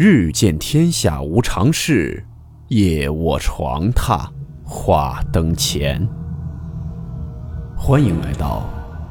日见天下无常事，夜卧床榻话灯前。欢迎来到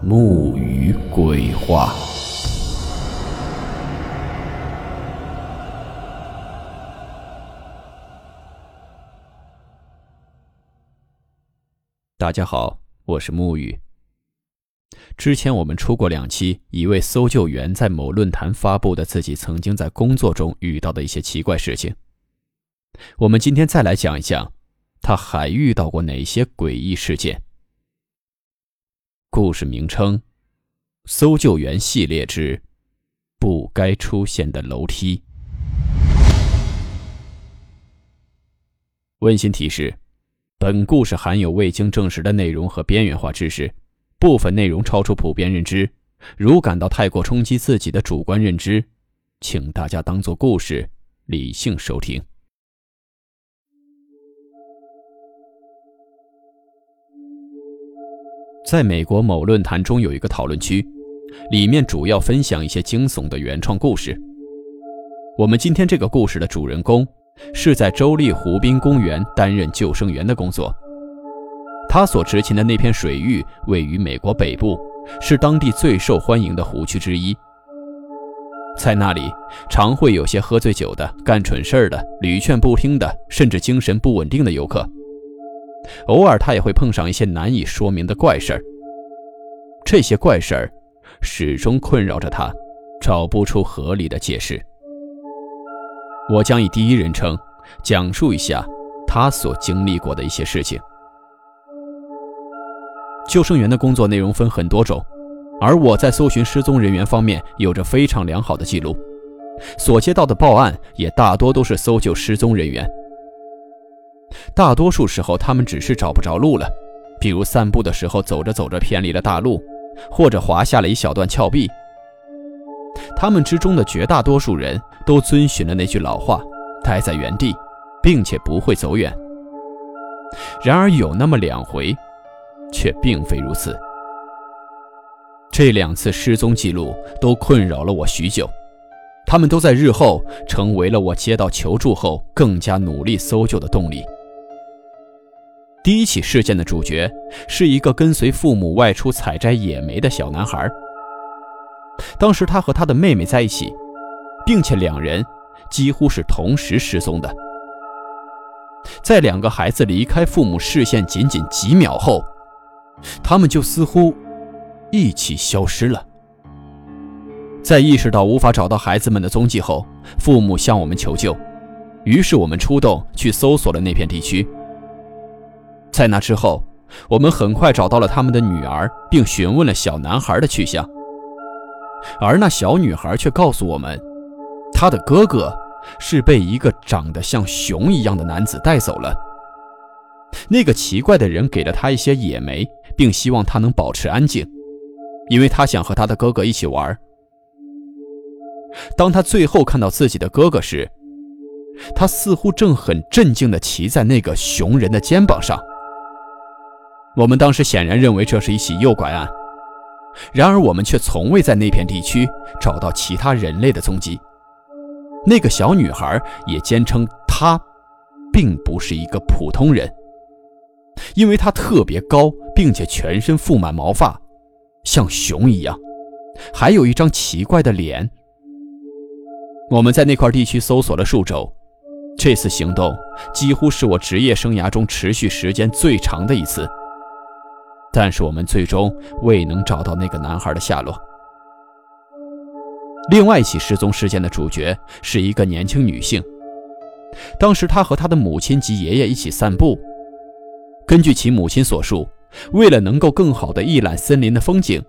木鱼鬼话。大家好，我是木鱼。之前我们出过两期一位搜救员在某论坛发布的自己曾经在工作中遇到的一些奇怪事情。我们今天再来讲一讲，他还遇到过哪些诡异事件。故事名称：搜救员系列之不该出现的楼梯。温馨提示：本故事含有未经证实的内容和边缘化知识。部分内容超出普遍认知，如感到太过冲击自己的主观认知，请大家当做故事，理性收听。在美国某论坛中有一个讨论区，里面主要分享一些惊悚的原创故事。我们今天这个故事的主人公是在州立湖滨公园担任救生员的工作。他所执勤的那片水域位于美国北部，是当地最受欢迎的湖区之一。在那里，常会有些喝醉酒的、干蠢事儿的、屡劝不听的，甚至精神不稳定的游客。偶尔，他也会碰上一些难以说明的怪事儿。这些怪事儿始终困扰着他，找不出合理的解释。我将以第一人称讲述一下他所经历过的一些事情。救生员的工作内容分很多种，而我在搜寻失踪人员方面有着非常良好的记录，所接到的报案也大多都是搜救失踪人员。大多数时候，他们只是找不着路了，比如散步的时候走着走着偏离了大路，或者滑下了一小段峭壁。他们之中的绝大多数人都遵循了那句老话：待在原地，并且不会走远。然而有那么两回。却并非如此。这两次失踪记录都困扰了我许久，他们都在日后成为了我接到求助后更加努力搜救的动力。第一起事件的主角是一个跟随父母外出采摘野莓的小男孩。当时他和他的妹妹在一起，并且两人几乎是同时失踪的。在两个孩子离开父母视线仅仅几秒后。他们就似乎一起消失了。在意识到无法找到孩子们的踪迹后，父母向我们求救，于是我们出动去搜索了那片地区。在那之后，我们很快找到了他们的女儿，并询问了小男孩的去向。而那小女孩却告诉我们，她的哥哥是被一个长得像熊一样的男子带走了。那个奇怪的人给了他一些野莓。并希望他能保持安静，因为他想和他的哥哥一起玩。当他最后看到自己的哥哥时，他似乎正很镇静地骑在那个熊人的肩膀上。我们当时显然认为这是一起诱拐案，然而我们却从未在那片地区找到其他人类的踪迹。那个小女孩也坚称，她并不是一个普通人。因为他特别高，并且全身覆满毛发，像熊一样，还有一张奇怪的脸。我们在那块地区搜索了数周，这次行动几乎是我职业生涯中持续时间最长的一次。但是我们最终未能找到那个男孩的下落。另外一起失踪事件的主角是一个年轻女性，当时她和她的母亲及爷爷一起散步。根据其母亲所述，为了能够更好地一览森林的风景，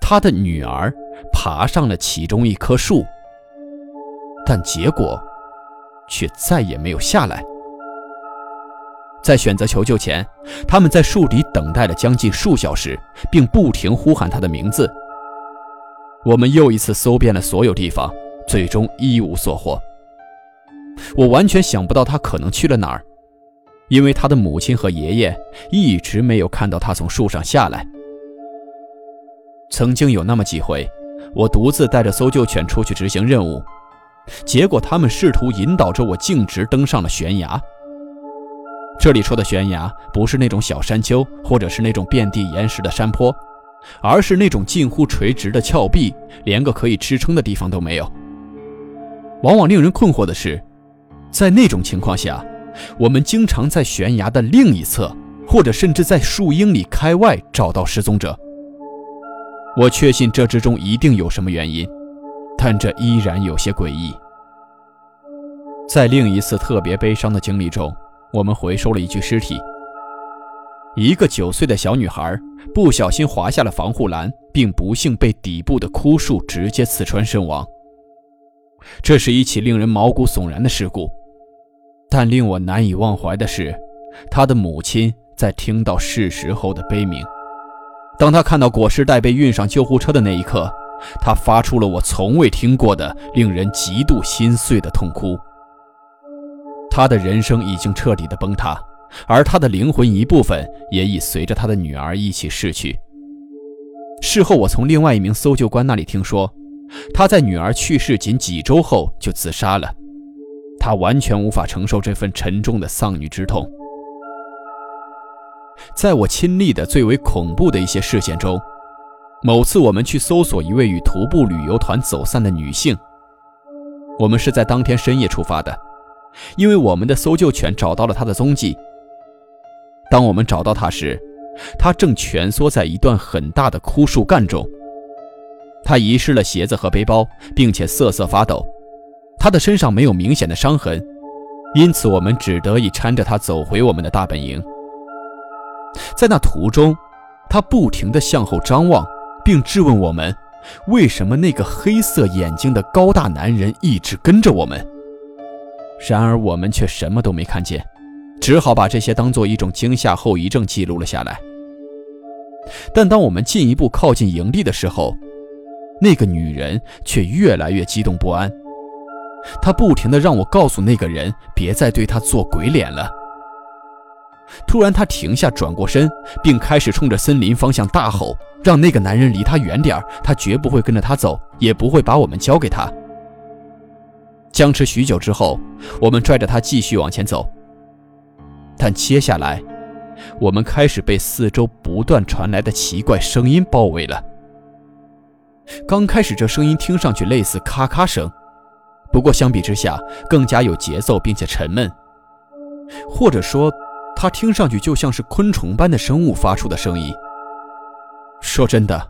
他的女儿爬上了其中一棵树，但结果却再也没有下来。在选择求救前，他们在树底等待了将近数小时，并不停呼喊他的名字。我们又一次搜遍了所有地方，最终一无所获。我完全想不到他可能去了哪儿。因为他的母亲和爷爷一直没有看到他从树上下来。曾经有那么几回，我独自带着搜救犬出去执行任务，结果他们试图引导着我径直登上了悬崖。这里说的悬崖不是那种小山丘，或者是那种遍地岩石的山坡，而是那种近乎垂直的峭壁，连个可以支撑的地方都没有。往往令人困惑的是，在那种情况下，我们经常在悬崖的另一侧，或者甚至在数英里开外找到失踪者。我确信这之中一定有什么原因，但这依然有些诡异。在另一次特别悲伤的经历中。我们回收了一具尸体，一个九岁的小女孩不小心滑下了防护栏，并不幸被底部的枯树直接刺穿身亡。这是一起令人毛骨悚然的事故，但令我难以忘怀的是，他的母亲在听到事实后的悲鸣。当她看到裹尸袋被运上救护车的那一刻，她发出了我从未听过的、令人极度心碎的痛哭。他的人生已经彻底的崩塌，而他的灵魂一部分也已随着他的女儿一起逝去。事后，我从另外一名搜救官那里听说，他在女儿去世仅几周后就自杀了。他完全无法承受这份沉重的丧女之痛。在我亲历的最为恐怖的一些事件中，某次我们去搜索一位与徒步旅游团走散的女性，我们是在当天深夜出发的。因为我们的搜救犬找到了他的踪迹。当我们找到他时，他正蜷缩在一段很大的枯树干中。他遗失了鞋子和背包，并且瑟瑟发抖。他的身上没有明显的伤痕，因此我们只得以搀着他走回我们的大本营。在那途中，他不停地向后张望，并质问我们：为什么那个黑色眼睛的高大男人一直跟着我们？然而我们却什么都没看见，只好把这些当做一种惊吓后遗症记录了下来。但当我们进一步靠近营地的时候，那个女人却越来越激动不安。他不停地让我告诉那个人别再对他做鬼脸了。突然，他停下，转过身，并开始冲着森林方向大吼，让那个男人离他远点他绝不会跟着他走，也不会把我们交给他。僵持许久之后，我们拽着他继续往前走。但接下来，我们开始被四周不断传来的奇怪声音包围了。刚开始，这声音听上去类似咔咔声，不过相比之下更加有节奏并且沉闷，或者说，它听上去就像是昆虫般的生物发出的声音。说真的，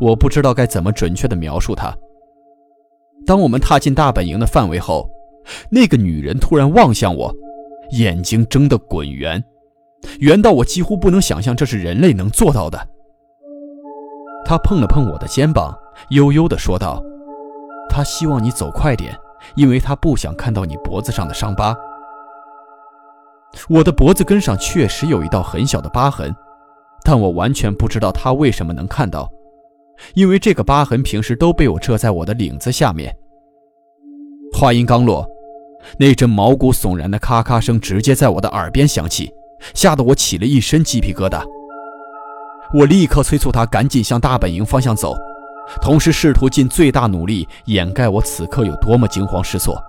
我不知道该怎么准确地描述它。当我们踏进大本营的范围后，那个女人突然望向我，眼睛睁得滚圆，圆到我几乎不能想象这是人类能做到的。她碰了碰我的肩膀，悠悠地说道：“她希望你走快点，因为他不想看到你脖子上的伤疤。”我的脖子根上确实有一道很小的疤痕，但我完全不知道他为什么能看到。因为这个疤痕平时都被我遮在我的领子下面。话音刚落，那阵毛骨悚然的咔咔声直接在我的耳边响起，吓得我起了一身鸡皮疙瘩。我立刻催促他赶紧向大本营方向走，同时试图尽最大努力掩盖我此刻有多么惊慌失措。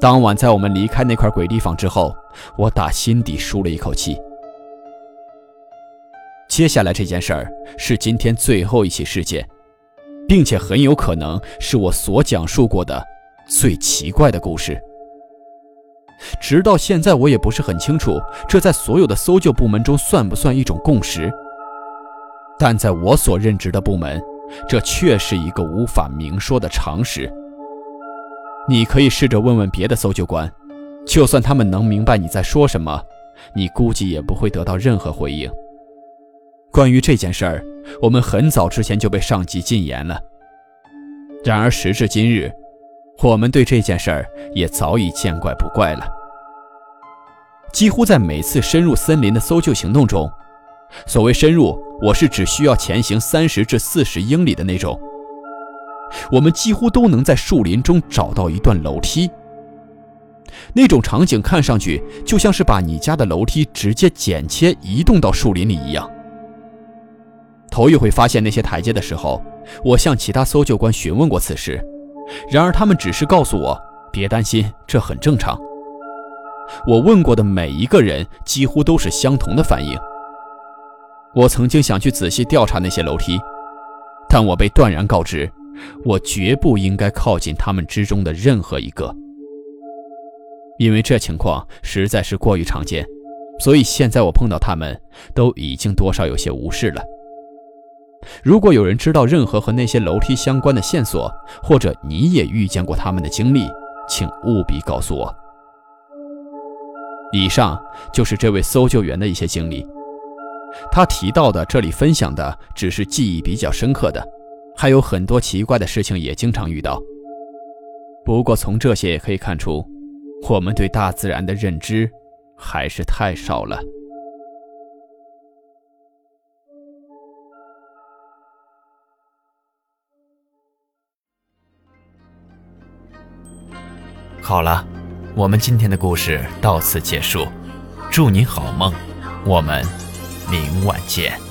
当晚，在我们离开那块鬼地方之后，我打心底舒了一口气。接下来这件事儿是今天最后一起事件，并且很有可能是我所讲述过的最奇怪的故事。直到现在，我也不是很清楚，这在所有的搜救部门中算不算一种共识。但在我所任职的部门，这却是一个无法明说的常识。你可以试着问问别的搜救官，就算他们能明白你在说什么，你估计也不会得到任何回应。关于这件事儿，我们很早之前就被上级禁言了。然而时至今日，我们对这件事儿也早已见怪不怪了。几乎在每次深入森林的搜救行动中，所谓深入，我是只需要前行三十至四十英里的那种。我们几乎都能在树林中找到一段楼梯。那种场景看上去就像是把你家的楼梯直接剪切移动到树林里一样。头一回发现那些台阶的时候，我向其他搜救官询问过此事，然而他们只是告诉我别担心，这很正常。我问过的每一个人几乎都是相同的反应。我曾经想去仔细调查那些楼梯，但我被断然告知，我绝不应该靠近他们之中的任何一个，因为这情况实在是过于常见。所以现在我碰到他们，都已经多少有些无视了。如果有人知道任何和那些楼梯相关的线索，或者你也遇见过他们的经历，请务必告诉我。以上就是这位搜救员的一些经历。他提到的，这里分享的只是记忆比较深刻的，还有很多奇怪的事情也经常遇到。不过从这些也可以看出，我们对大自然的认知。还是太少了。好了，我们今天的故事到此结束，祝你好梦，我们明晚见。